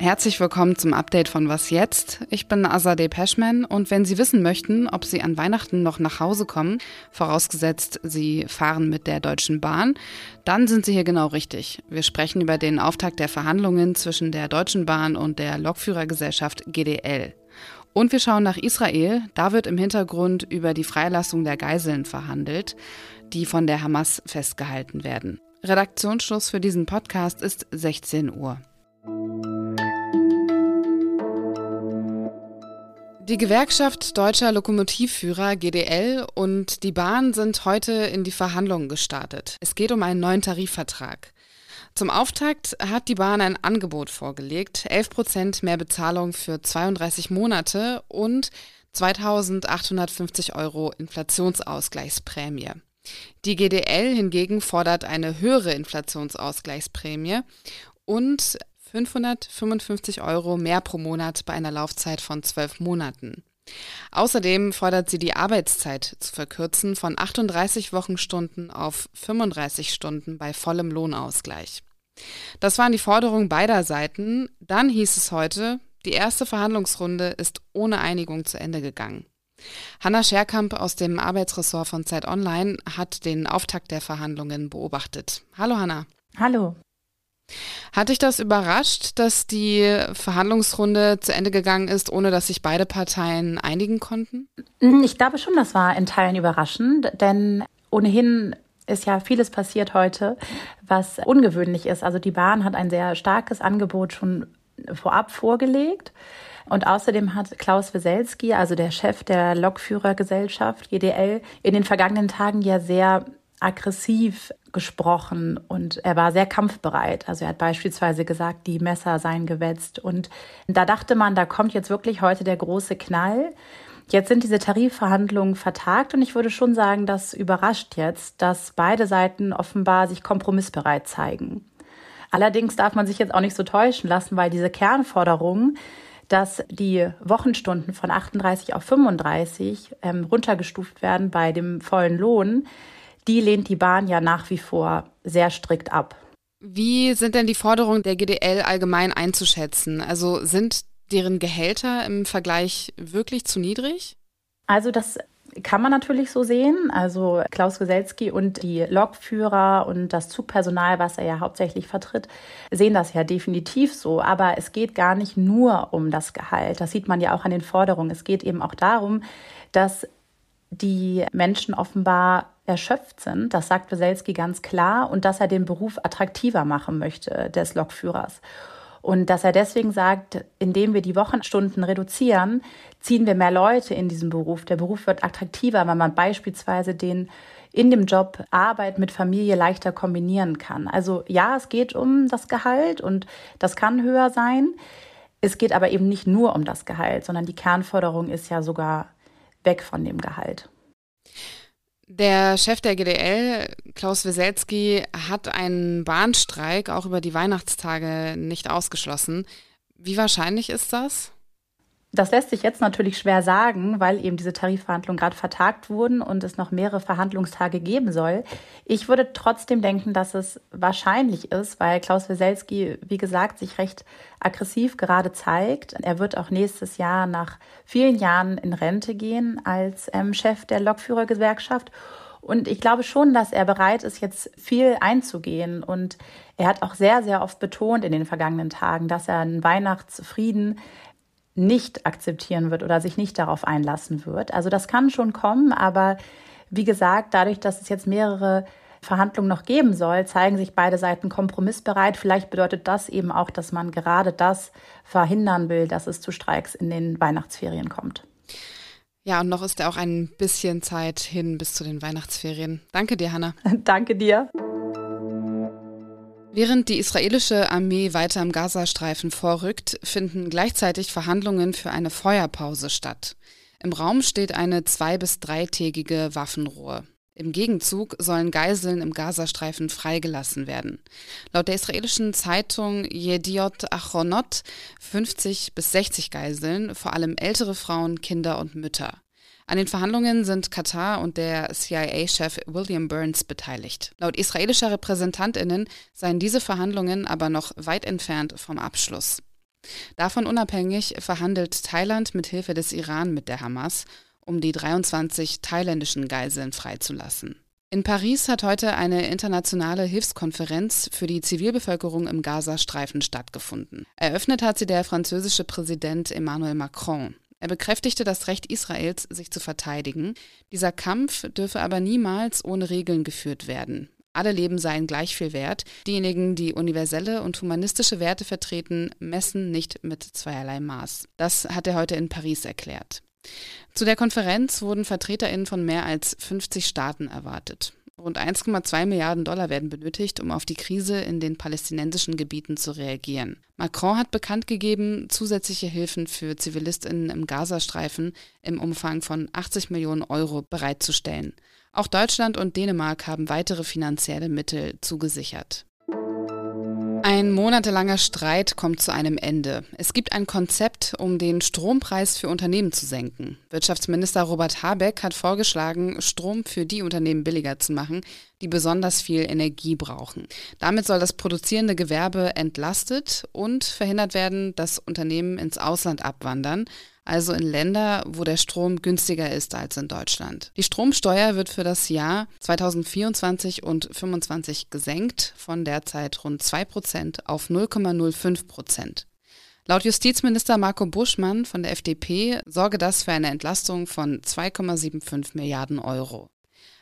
Herzlich willkommen zum Update von Was jetzt? Ich bin Azadeh Peschman und wenn Sie wissen möchten, ob Sie an Weihnachten noch nach Hause kommen, vorausgesetzt Sie fahren mit der Deutschen Bahn, dann sind Sie hier genau richtig. Wir sprechen über den Auftakt der Verhandlungen zwischen der Deutschen Bahn und der Lokführergesellschaft GDL. Und wir schauen nach Israel. Da wird im Hintergrund über die Freilassung der Geiseln verhandelt, die von der Hamas festgehalten werden. Redaktionsschluss für diesen Podcast ist 16 Uhr. Die Gewerkschaft Deutscher Lokomotivführer GDL und die Bahn sind heute in die Verhandlungen gestartet. Es geht um einen neuen Tarifvertrag. Zum Auftakt hat die Bahn ein Angebot vorgelegt, 11 Prozent mehr Bezahlung für 32 Monate und 2850 Euro Inflationsausgleichsprämie. Die GDL hingegen fordert eine höhere Inflationsausgleichsprämie und 555 Euro mehr pro Monat bei einer Laufzeit von zwölf Monaten. Außerdem fordert sie die Arbeitszeit zu verkürzen von 38 Wochenstunden auf 35 Stunden bei vollem Lohnausgleich. Das waren die Forderungen beider Seiten. Dann hieß es heute, die erste Verhandlungsrunde ist ohne Einigung zu Ende gegangen. Hanna Scherkamp aus dem Arbeitsressort von Zeit Online hat den Auftakt der Verhandlungen beobachtet. Hallo Hanna. Hallo. Hat dich das überrascht, dass die Verhandlungsrunde zu Ende gegangen ist, ohne dass sich beide Parteien einigen konnten? Mm, ich glaube schon, das war in Teilen überraschend, denn ohnehin ist ja vieles passiert heute, was ungewöhnlich ist. Also die Bahn hat ein sehr starkes Angebot schon vorab vorgelegt. Und außerdem hat Klaus Weselski, also der Chef der Lokführergesellschaft GDL, in den vergangenen Tagen ja sehr aggressiv gesprochen und er war sehr kampfbereit. Also er hat beispielsweise gesagt, die Messer seien gewetzt. Und da dachte man, da kommt jetzt wirklich heute der große Knall. Jetzt sind diese Tarifverhandlungen vertagt und ich würde schon sagen, das überrascht jetzt, dass beide Seiten offenbar sich kompromissbereit zeigen. Allerdings darf man sich jetzt auch nicht so täuschen lassen, weil diese Kernforderungen, dass die Wochenstunden von 38 auf 35 ähm, runtergestuft werden bei dem vollen Lohn, die lehnt die Bahn ja nach wie vor sehr strikt ab. Wie sind denn die Forderungen der GDL allgemein einzuschätzen? Also sind deren Gehälter im Vergleich wirklich zu niedrig? Also das kann man natürlich so sehen. Also Klaus Geselski und die Lokführer und das Zugpersonal, was er ja hauptsächlich vertritt, sehen das ja definitiv so. Aber es geht gar nicht nur um das Gehalt. Das sieht man ja auch an den Forderungen. Es geht eben auch darum, dass die Menschen offenbar erschöpft sind. Das sagt Weselski ganz klar und dass er den Beruf attraktiver machen möchte des Lokführers. Und dass er deswegen sagt, indem wir die Wochenstunden reduzieren, ziehen wir mehr Leute in diesen Beruf. Der Beruf wird attraktiver, weil man beispielsweise den in dem Job Arbeit mit Familie leichter kombinieren kann. Also ja, es geht um das Gehalt und das kann höher sein. Es geht aber eben nicht nur um das Gehalt, sondern die Kernforderung ist ja sogar weg von dem Gehalt. Der Chef der GDL, Klaus Weselski, hat einen Bahnstreik auch über die Weihnachtstage nicht ausgeschlossen. Wie wahrscheinlich ist das? Das lässt sich jetzt natürlich schwer sagen, weil eben diese Tarifverhandlungen gerade vertagt wurden und es noch mehrere Verhandlungstage geben soll. Ich würde trotzdem denken, dass es wahrscheinlich ist, weil Klaus Weselski, wie gesagt, sich recht aggressiv gerade zeigt. Er wird auch nächstes Jahr nach vielen Jahren in Rente gehen als ähm, Chef der Lokführergewerkschaft. Und ich glaube schon, dass er bereit ist, jetzt viel einzugehen. Und er hat auch sehr, sehr oft betont in den vergangenen Tagen, dass er einen Weihnachtsfrieden nicht akzeptieren wird oder sich nicht darauf einlassen wird. Also das kann schon kommen, aber wie gesagt, dadurch, dass es jetzt mehrere Verhandlungen noch geben soll, zeigen sich beide Seiten kompromissbereit. Vielleicht bedeutet das eben auch, dass man gerade das verhindern will, dass es zu Streiks in den Weihnachtsferien kommt. Ja, und noch ist ja auch ein bisschen Zeit hin bis zu den Weihnachtsferien. Danke dir, Hanna. Danke dir. Während die israelische Armee weiter im Gazastreifen vorrückt, finden gleichzeitig Verhandlungen für eine Feuerpause statt. Im Raum steht eine zwei- bis dreitägige Waffenruhe. Im Gegenzug sollen Geiseln im Gazastreifen freigelassen werden. Laut der israelischen Zeitung Yediot Achronot 50 bis 60 Geiseln, vor allem ältere Frauen, Kinder und Mütter. An den Verhandlungen sind Katar und der CIA-Chef William Burns beteiligt. Laut israelischer Repräsentantinnen seien diese Verhandlungen aber noch weit entfernt vom Abschluss. Davon unabhängig verhandelt Thailand mit Hilfe des Iran mit der Hamas, um die 23 thailändischen Geiseln freizulassen. In Paris hat heute eine internationale Hilfskonferenz für die Zivilbevölkerung im Gazastreifen stattgefunden. Eröffnet hat sie der französische Präsident Emmanuel Macron. Er bekräftigte das Recht Israels, sich zu verteidigen. Dieser Kampf dürfe aber niemals ohne Regeln geführt werden. Alle Leben seien gleich viel wert. Diejenigen, die universelle und humanistische Werte vertreten, messen nicht mit zweierlei Maß. Das hat er heute in Paris erklärt. Zu der Konferenz wurden VertreterInnen von mehr als 50 Staaten erwartet. Rund 1,2 Milliarden Dollar werden benötigt, um auf die Krise in den palästinensischen Gebieten zu reagieren. Macron hat bekannt gegeben, zusätzliche Hilfen für ZivilistInnen im Gazastreifen im Umfang von 80 Millionen Euro bereitzustellen. Auch Deutschland und Dänemark haben weitere finanzielle Mittel zugesichert. Ein monatelanger Streit kommt zu einem Ende. Es gibt ein Konzept, um den Strompreis für Unternehmen zu senken. Wirtschaftsminister Robert Habeck hat vorgeschlagen, Strom für die Unternehmen billiger zu machen, die besonders viel Energie brauchen. Damit soll das produzierende Gewerbe entlastet und verhindert werden, dass Unternehmen ins Ausland abwandern, also in Länder, wo der Strom günstiger ist als in Deutschland. Die Stromsteuer wird für das Jahr 2024 und 2025 gesenkt von derzeit rund 2% auf 0,05 Prozent. Laut Justizminister Marco Buschmann von der FDP sorge das für eine Entlastung von 2,75 Milliarden Euro.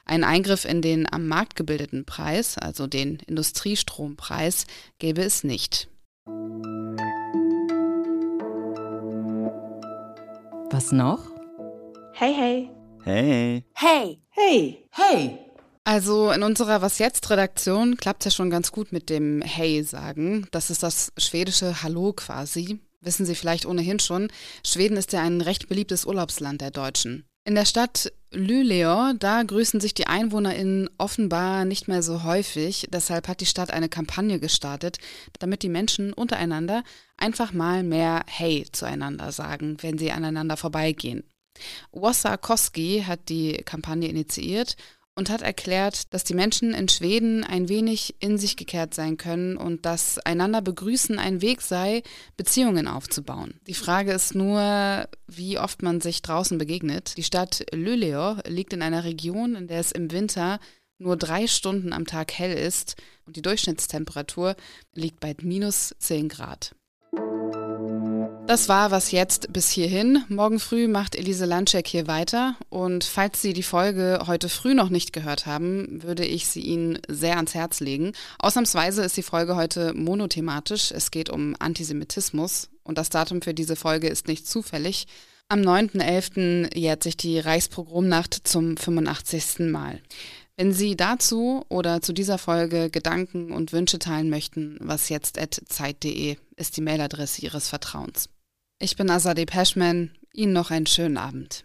Ein Eingriff in den am Markt gebildeten Preis, also den Industriestrompreis, gäbe es nicht. Was noch? Hey, hey. Hey. Hey. Hey. Hey. Also in unserer Was jetzt Redaktion klappt es ja schon ganz gut mit dem Hey sagen. Das ist das schwedische Hallo quasi. Wissen Sie vielleicht ohnehin schon, Schweden ist ja ein recht beliebtes Urlaubsland der Deutschen. In der Stadt Luleå, da grüßen sich die EinwohnerInnen offenbar nicht mehr so häufig. Deshalb hat die Stadt eine Kampagne gestartet, damit die Menschen untereinander einfach mal mehr Hey zueinander sagen, wenn sie aneinander vorbeigehen. Wassa Koski hat die Kampagne initiiert und hat erklärt, dass die Menschen in Schweden ein wenig in sich gekehrt sein können und dass einander begrüßen ein Weg sei, Beziehungen aufzubauen. Die Frage ist nur, wie oft man sich draußen begegnet. Die Stadt Luleå liegt in einer Region, in der es im Winter nur drei Stunden am Tag hell ist und die Durchschnittstemperatur liegt bei minus 10 Grad. Das war was jetzt bis hierhin. Morgen früh macht Elise Landcheck hier weiter. Und falls Sie die Folge heute früh noch nicht gehört haben, würde ich sie Ihnen sehr ans Herz legen. Ausnahmsweise ist die Folge heute monothematisch. Es geht um Antisemitismus. Und das Datum für diese Folge ist nicht zufällig. Am 9.11. jährt sich die Reichspogromnacht zum 85. Mal. Wenn Sie dazu oder zu dieser Folge Gedanken und Wünsche teilen möchten, was jetzt at zeit.de ist die Mailadresse Ihres Vertrauens. Ich bin Azadeh Peschman. Ihnen noch einen schönen Abend.